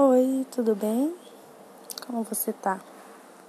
Oi, tudo bem? Como você tá?